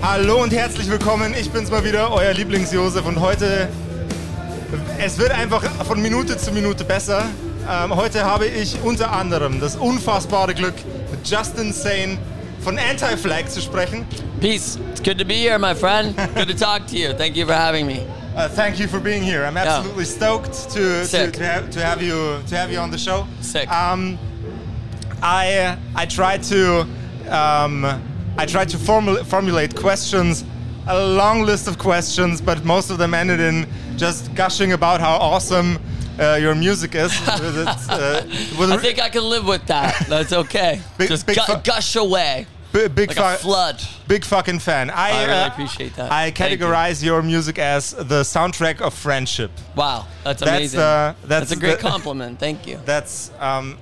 Hallo und herzlich willkommen. Ich bin's mal wieder, euer Lieblings-Josef. Und heute, es wird einfach von Minute zu Minute besser. Ähm, heute habe ich unter anderem das unfassbare Glück, mit Justin Sane von Anti-Flag zu sprechen. Peace. It's good to be here, my friend. Good to talk to you. Thank you for having me. Uh, thank you for being here. I'm absolutely stoked to to, to, have, to have you to have you on the show. Sick. Um, I I tried to um, I tried to formul- formulate questions, a long list of questions, but most of them ended in just gushing about how awesome uh, your music is. Uh, I think I can live with that. That's okay. Big- Just big gu- fu- gush away bi- big like fu- flood. Big fucking fan. I, I really uh, appreciate that. I Thank you. categorize your music as the soundtrack of friendship. Wow, that's That's, amazing. uh, that's a great the- compliment. Thank you. that's um,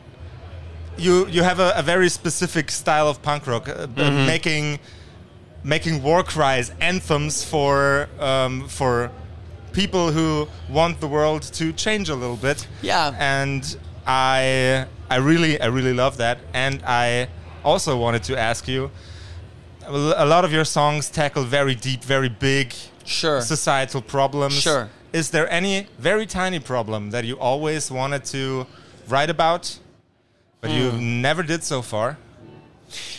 you you have a, a very specific style of punk rock, uh, Mm-hmm. making making war cries anthems for um, for people who want the world to change a little bit. Yeah. and I I really I really love that, and I also wanted to ask you. A lot of your songs tackle very deep, very big Sure. societal problems. Sure. Is there any very tiny problem that you always wanted to write about, but you Hmm. never did so far?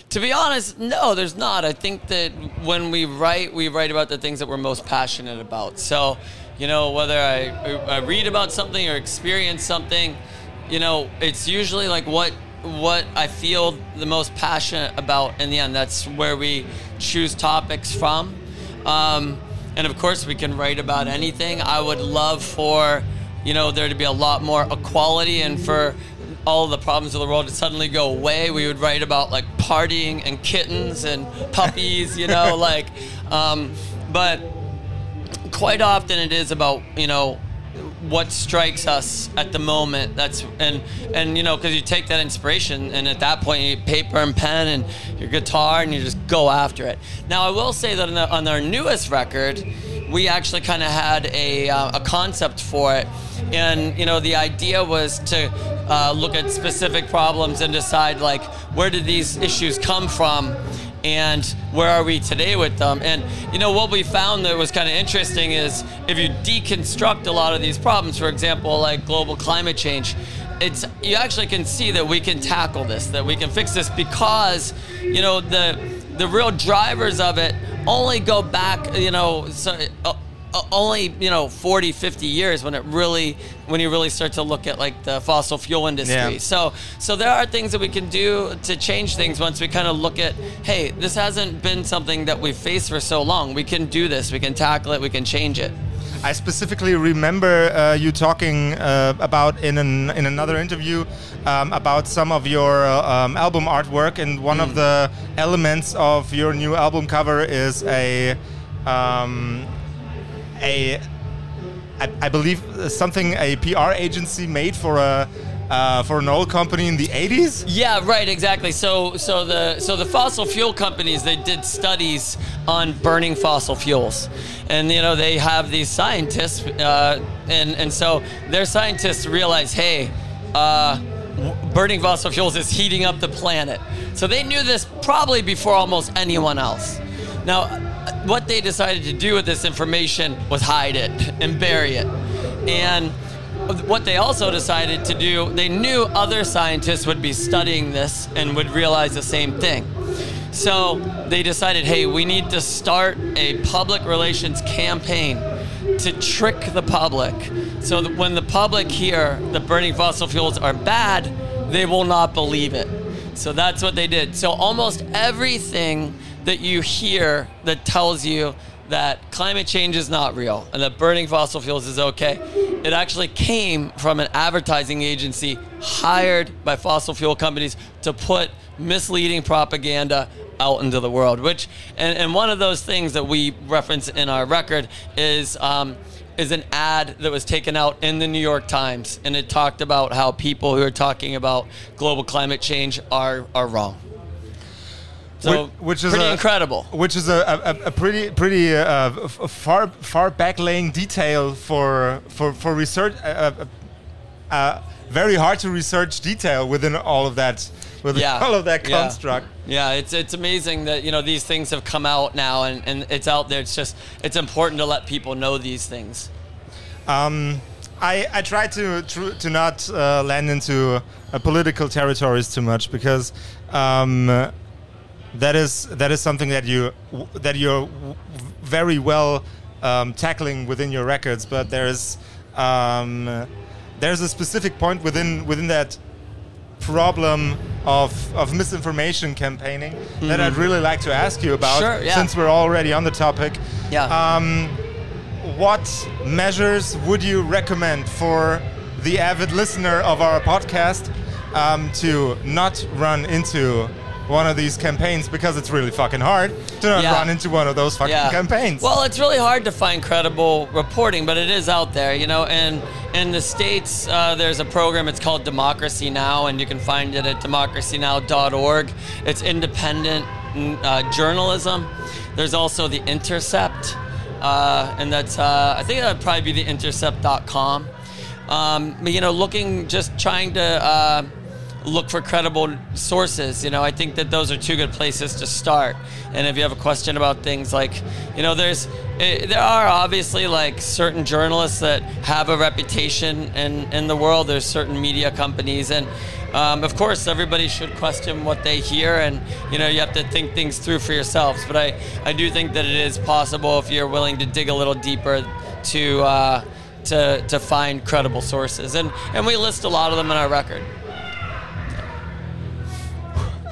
To be honest, no, there's not. I think that when we write, we write about the things that we're most passionate about. So, you know, whether I, I read about something or experience something, you know, it's usually like what what I feel the most passionate about in the end. That's where we choose topics from. Um, and of course, we can write about anything. I would love for, you know, there to be a lot more equality and for all the problems of the world to suddenly go away. We would write about like partying and kittens and puppies, you know, like, um, but quite often it is about, you know, what strikes us at the moment that's and and you know because you take that inspiration and at that point you paper and pen and your guitar and you just go after it. Now i will say that on, the, on our newest record we actually kind of had a, uh, a concept for it. And you know the idea was to uh, look at specific problems and decide like where did these issues come from and where are we today with them? And you know what we found that was kind of interesting is if you deconstruct a lot of these problems for example like global climate change it's you actually can see that we can tackle this that we can fix this because you know the the real drivers of it only go back you know so, uh, uh, only you know 40 50 years when it really when you really start to look at like the fossil fuel industry. Yeah. so so there are things that we can do to change things once we kind of look at hey this hasn't been something that we've faced for so long. We can do this. We can tackle it. We can change it I specifically remember uh, you talking uh, about in an, in another interview um, about some of your uh, um, album artwork, and one Hmm. of the elements of your new album cover is a um, a I, I believe uh, something a PR agency made for a uh, for an old company in the 80s. Yeah, right, exactly. So, so the so the fossil fuel companies they did studies on burning fossil fuels, and you know they have these scientists, uh, and and so their scientists realize, hey, uh, burning fossil fuels is heating up the planet. So they knew this probably before almost anyone else. Now, what they decided to do with this information was hide it and bury it, and what they also decided to do, they knew other scientists would be studying this and would realize the same thing. So they decided, hey, we need to start a public relations campaign to trick the public so that when the public hear that burning fossil fuels are bad, they will not believe it. So that's what they did. So almost everything that you hear that tells you that climate change is not real and that burning fossil fuels is okay. It actually came from an advertising agency hired by fossil fuel companies to put misleading propaganda out into the world. Which and, and one of those things that we reference in our record is. Um, is an ad that was taken out in the New York Times, and it talked about how people who are talking about global climate change are are wrong. So, Which- which is pretty a- incredible. Which is a, a, a pretty pretty uh, far far back laying detail for for for research. Uh, uh, uh, very hard to research detail within all of that Yeah. all of that Yeah. construct. Yeah, it's it's amazing that you know these things have come out now and, and it's out there. It's just it's important to let people know these things. Um, I, I try to tr- to not uh, land into uh, political territories too much because um, that is that is something that you that you're very well um, tackling within your records. But there's um, there's a specific point within within that problem of, of misinformation campaigning that I'd really like to ask you about Mm-hmm. Sure, yeah. since we're already on the topic. Yeah. Um, what measures would you recommend for the avid listener of our podcast um, to not run into one of these campaigns because it's really fucking hard to not Yeah. run into one of those fucking campaigns. Well, it's really hard to find credible reporting, but it is out there, you know. And in the states, uh, there's a program. It's called Democracy Now, and you can find it at democracynow.org. It's independent uh, journalism. There's also the Intercept, uh, and that's uh, I think that would probably be the Intercept.com. Um, but, you know, looking just trying to. Look for credible sources. You know, I think that those are two good places to start. And if you have a question about things like, you know, there's eh, there are obviously like certain journalists that have a reputation in in the world. There's certain media companies and. Um, of course, everybody should question what they hear, and you know you have to think things through for yourselves. But I, I do think that it is possible if you're willing to dig a little deeper to uh, to to find credible sources, and and we list a lot of them in our record.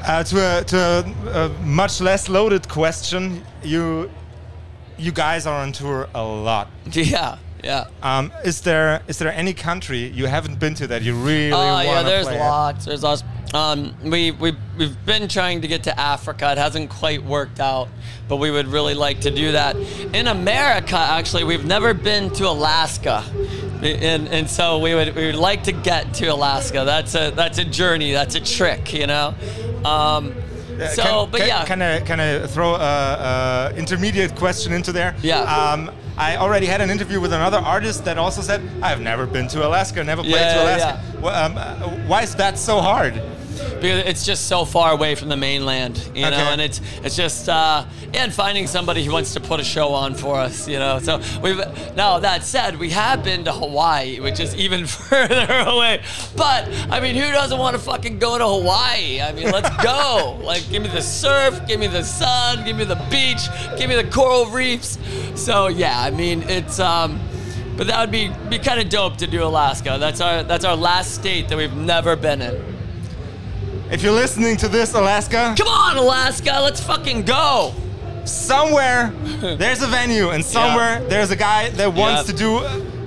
Uh, to a, to a, a much less loaded question, you you guys are on tour a lot. Yeah, yeah. Um, is there is there any country you haven't been to that you really Oh want to yeah, there's play at? lots. There's lots. Um, we we we've been trying to get to Africa. It hasn't quite worked out, but we would really like to do that. In America, actually, we've never been to Alaska, and and so we would we would like to get to Alaska. That's a that's a journey. That's a trick, you know. Um, so, can, but can, yeah, can I can I throw a, a intermediate question into there? Yeah. Um, I already had an interview with another artist that also said I've never been to Alaska, never played Yeah, to yeah, Alaska. Well, um, uh, why is that so hard? Because it's just so far away from the mainland, you know, Okay. and it's it's just uh, and finding somebody who wants to put a show on for us, you know. So we've now that said, we have been to Hawaii, which is even further away. But I mean, who doesn't want to fucking go to Hawaii? I mean, let's go. like, give me the surf, give me the sun, give me the beach, give me the coral reefs. So yeah, I mean, it's um. But that would be, be kind of dope to do Alaska. That's our that's our last state that we've never been in. If you're listening to this, Alaska, Come on, Alaska, let's fucking go. somewhere there's a venue, and somewhere there's a guy that wants Yeah. to do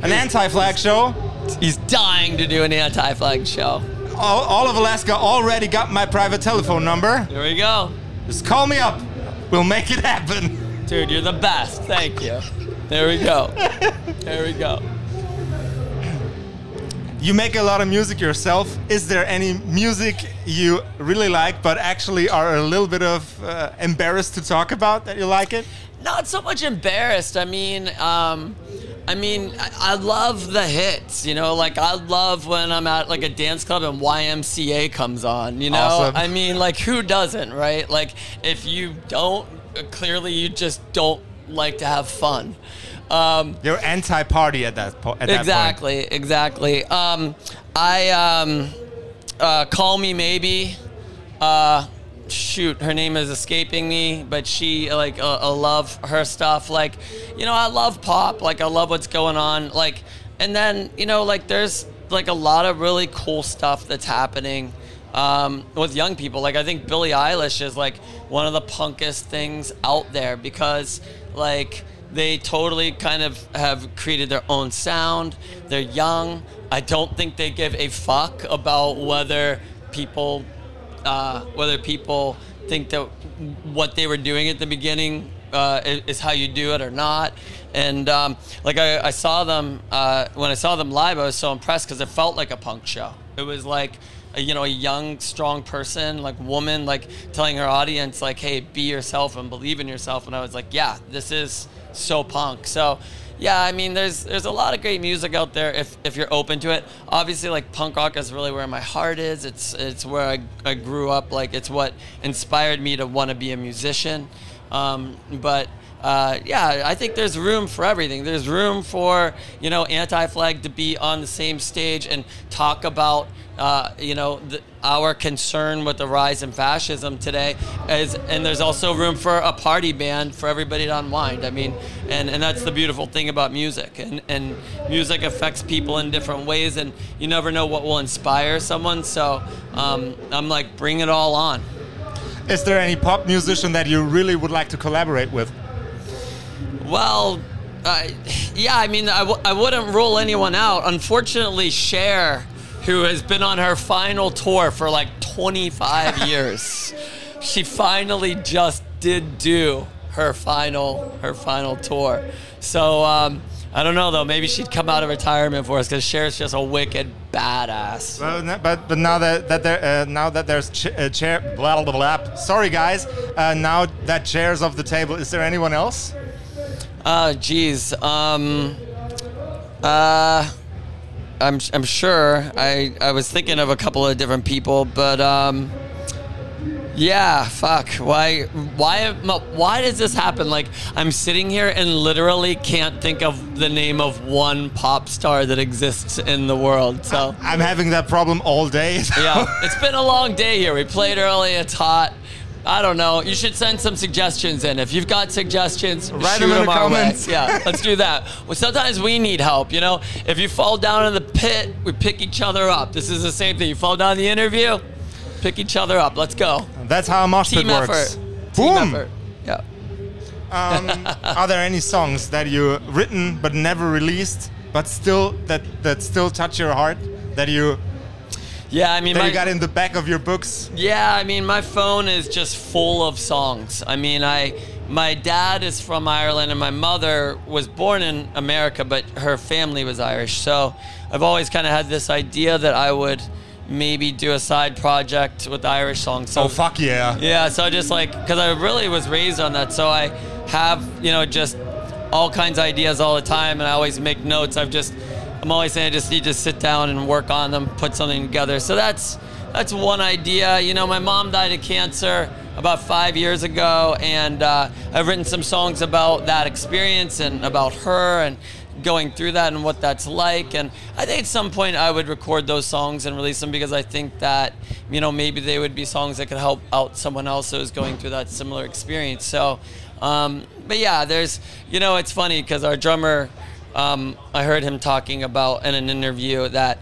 an anti-flag show. He's dying to do an anti-flag show. All, all of Alaska already got my private telephone number. There we go. Just call me up. We'll make it happen. Dude, you're the best. Thank you. There we go. There we go. You make a lot of music yourself. Is there any music you really like, but actually are a little bit of uh, embarrassed to talk about that you like it? Not so much embarrassed. I mean, um, I mean, I, I love the hits. You know, like I love when I'm at like a dance club and YMCA comes on. You know, Awesome. I mean, like who doesn't, right? Like if you don't, clearly you just don't like to have fun. Um, You're anti-party at that po- at exactly, exactly. Um, I um, uh, call me maybe. Uh, shoot, her name is escaping me, but she like uh, I love her stuff. Like, you know, I love pop. Like, I love what's going on. Like, and then you know, like there's like a lot of really cool stuff that's happening. Um, with young people, like I think Billie Eilish is like one of the punkest things out there because like they totally kind of have created their own sound. They're young. I don't think they give a fuck about whether people uh, whether people think that what they were doing at the beginning uh, is, how you do it or not. And um, like I, I saw them uh, when I saw them live, I was so impressed because it felt like a punk show. It was like you know a young, strong person, like woman, like telling her audience like, "Hey, be yourself and believe in yourself." And I was like, "Yeah, this is so punk." So yeah, I mean, there's there's a lot of great music out there if, if you're open to it. Obviously, like punk rock is really where my heart is. It's it's where I, I grew up. Like it's what inspired me to want to be a musician. Um, but uh, yeah, I think there's room for everything. There's room for you know anti-flag to be on the same stage and talk about uh, you know the, our concern with the rise in fascism today. And there's also room for a party band for everybody to unwind. I mean, and, and that's the beautiful thing about music. And, and music affects people in different ways, and you never know what will inspire someone. So um, I'm like, bring it all on. Is there any pop musician that you really would like to collaborate with? Well, uh, yeah, I mean, I w- I wouldn't rule anyone out. Unfortunately, Cher, who has been on her final tour for like 25 years, she finally just did do her final her final tour. So um, I don't know though. Maybe she'd come out of retirement for us because Cher's just a wicked badass. Well, n- but but now that that there uh, now that there's ch- uh, chair blah blah blah. blah. Sorry guys. Uh, now that Cher's off the table, is there anyone else? Uh, geez. Um, uh, I'm, I'm sure. I, I was thinking of a couple of different people, but um, yeah, fuck. Why, why, why does this happen? Like, I'm sitting here and literally can't think of the name of one pop star that exists in the world. So I'm having that problem all day. yeah, it's been a long day here. We played early. It's hot. I don't know. You should send some suggestions in. If you've got suggestions, Write them in the our way. comments. Yeah, let's do that. Well, sometimes we need help. You know, if you fall down in the pit, we pick each other up. This is the same thing. You fall down the interview, pick each other up. Let's go. That's how a mosh pit Team works. effort. Team Boom. effort. Yeah. Um, are there any songs that you've written but never released, but still that that still touch your heart? That you Yeah, I mean, that my, you got in the back of your books? Yeah, I mean, my phone is just full of songs. I mean, I my dad is from Ireland and my mother was born in America, but her family was Irish. So I've always kind of had this idea that I would maybe do a side project with Irish songs. So Oh fuck yeah! yeah, so I just like because I really was raised on that, so I have you know just all kinds of ideas all the time, and I always make notes. I've just I'm always saying I just need to sit down and work on them, put something together. So that's that's one idea. You know, my mom died of cancer about five years ago, and uh, I've written some songs about that experience and about her and going through that and what that's like. And I think at some point I would record those songs and release them because I think that, you know, maybe they would be songs that could help out someone else who's going through that similar experience. So, um, but yeah, there's, you know, it's funny because our drummer, um, I heard him talking about in an interview that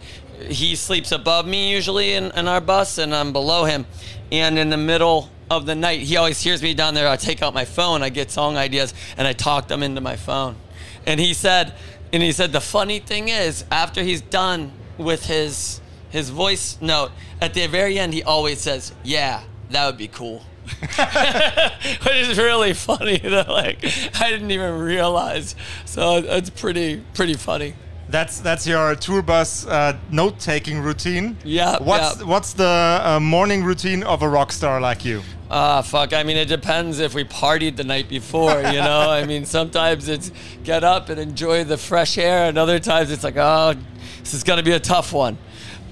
he sleeps above me usually in, in our bus and I'm below him. And in the middle of the night, he always hears me down there. I take out my phone, I get song ideas, and I talk them into my phone. And he said, and he said the funny thing is, after he's done with his his voice note, at the very end, he always says, "Yeah, that would be cool." Which is really funny that like I didn't even realize. So it's pretty pretty funny. That's that's your tour bus uh, note taking routine. Yeah, What's yeah. what's the uh, morning routine of a rock star like you? Ah, fuck. I mean, it depends if we partied the night before, you know? I mean, sometimes it's get up and enjoy the fresh air, and other times it's like, oh, this is going to be a tough one.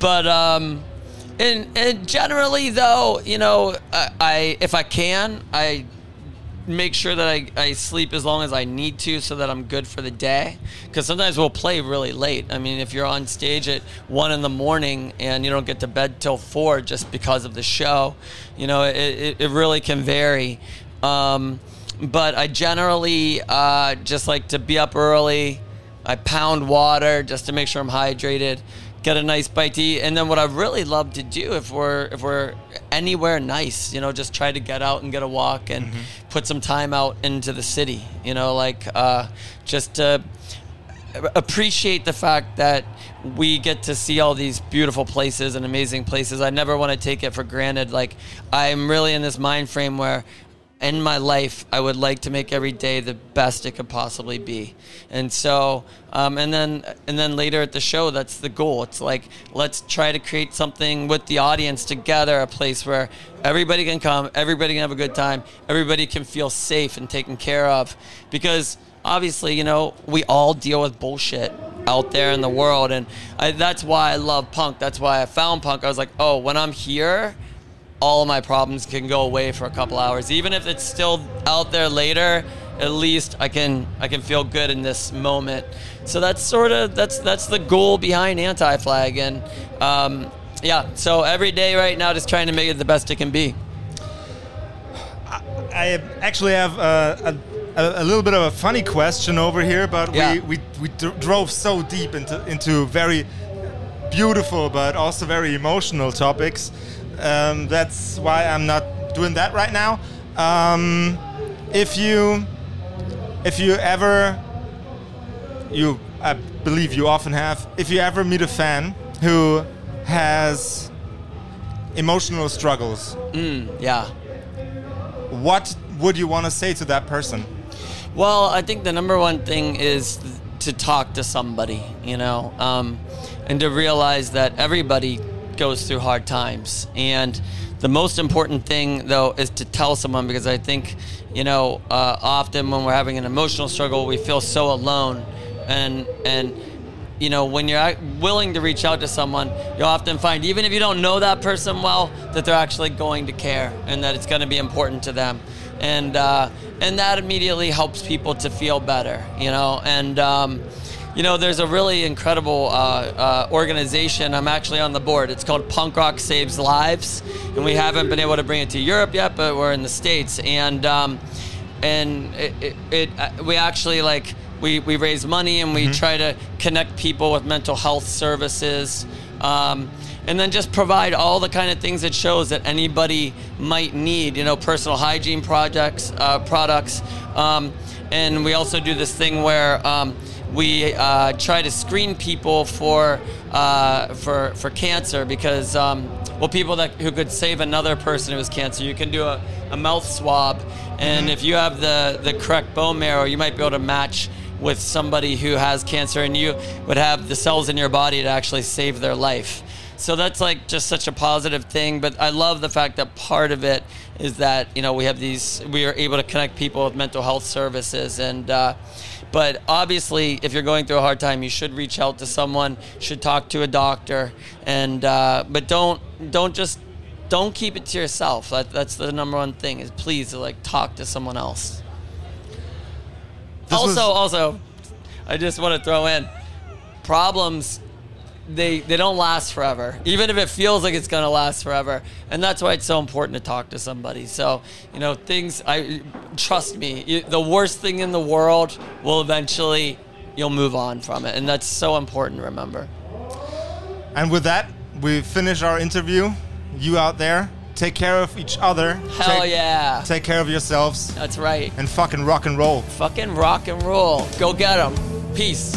But, um, and, and generally, though, you know, I, I if I can, I make sure that I, I sleep as long as I need to so that I'm good for the day. Because sometimes we'll play really late. I mean, if you're on stage at one in the morning and you don't get to bed till four just because of the show, you know, it, it, it really can vary. Um, but I generally uh, just like to be up early. I pound water just to make sure I'm hydrated. Get a nice bite to eat, and then what I really love to do if we're if we're anywhere nice, you know, just try to get out and get a walk and put some time out into the city. You know, like uh, just to appreciate the fact that we get to see all these beautiful places and amazing places. I never want to take it for granted. Like I'm really in this mind frame where in my life, I would like to make every day the best it could possibly be. And so, um, and then, and then later at the show, that's the goal. It's like let's try to create something with the audience together, a place where everybody can come, everybody can have a good time, everybody can feel safe and taken care of, because obviously, you know, we all deal with bullshit out there in the world, and I, that's why I love punk. That's why I found punk. I was like, oh, when I'm here all of my problems can go away for a couple hours. Even if it's still out there later, at least I can I can feel good in this moment. So that's sort of that's that's the goal behind anti-flag, and um, yeah. So every day right now, just trying to make it the best it can be. I actually have a, a, a little bit of a funny question over here, but Yeah. we we, we drove so deep into into very beautiful but also very emotional topics. Um, that's why I'm not doing that right now. Um, if you if you ever you I believe you often have if you ever meet a fan who has emotional struggles Yeah. what would you want to say to that person Well, I think the number one thing is to talk to somebody, you know, um, and to realize that everybody goes through hard times. And the most important thing, though, is to tell someone because I think, you know, uh, often when we're having an emotional struggle, we feel so alone. And, and, you know, when you're willing to reach out to someone, you'll often find, even if you don't know that person well, that they're actually going to care and that it's going to be important to them. And, uh, and that immediately helps people to feel better, you know. And, um, you know, there's a really incredible uh, uh, organization. I'm actually on the board. It's called Punk Rock Saves Lives, and we haven't been able to bring it to Europe yet, but we're in the states. And um, and it, it, it uh, we actually like we, we raise money and we try to connect people with mental health services um, and then just provide all the kind of things it shows that anybody might need you know personal hygiene projects uh, products um, and we also do this thing where um, we uh, try to screen people for uh, for for cancer because um, well people that who could save another person who has cancer you can do a, a mouth swab. And if you have the the correct bone marrow you might be able to match with somebody who has cancer and you would have the cells in your body to actually save their life. So that's like just such a positive thing but i love the fact that part of it is that you know we have these we are able to connect people with mental health services and uh, but obviously if you're going through a hard time you should reach out to someone should talk to a doctor. And uh, but don't don't just don't keep it to yourself. That, that's the number one thing is please like talk to someone else. This also was- also i just want to throw in problems they they don't last forever even if it feels like it's going to last forever. And that's why it's so important to talk to somebody. So you know things i trust me the worst thing in the world will eventually you'll move on from it. And that's so important to remember. And with that, we finish our interview. You out there, take care of each other. hell take, yeah. Take care of yourselves. That's right. And fucking rock and roll. fucking rock and roll. Go get them peace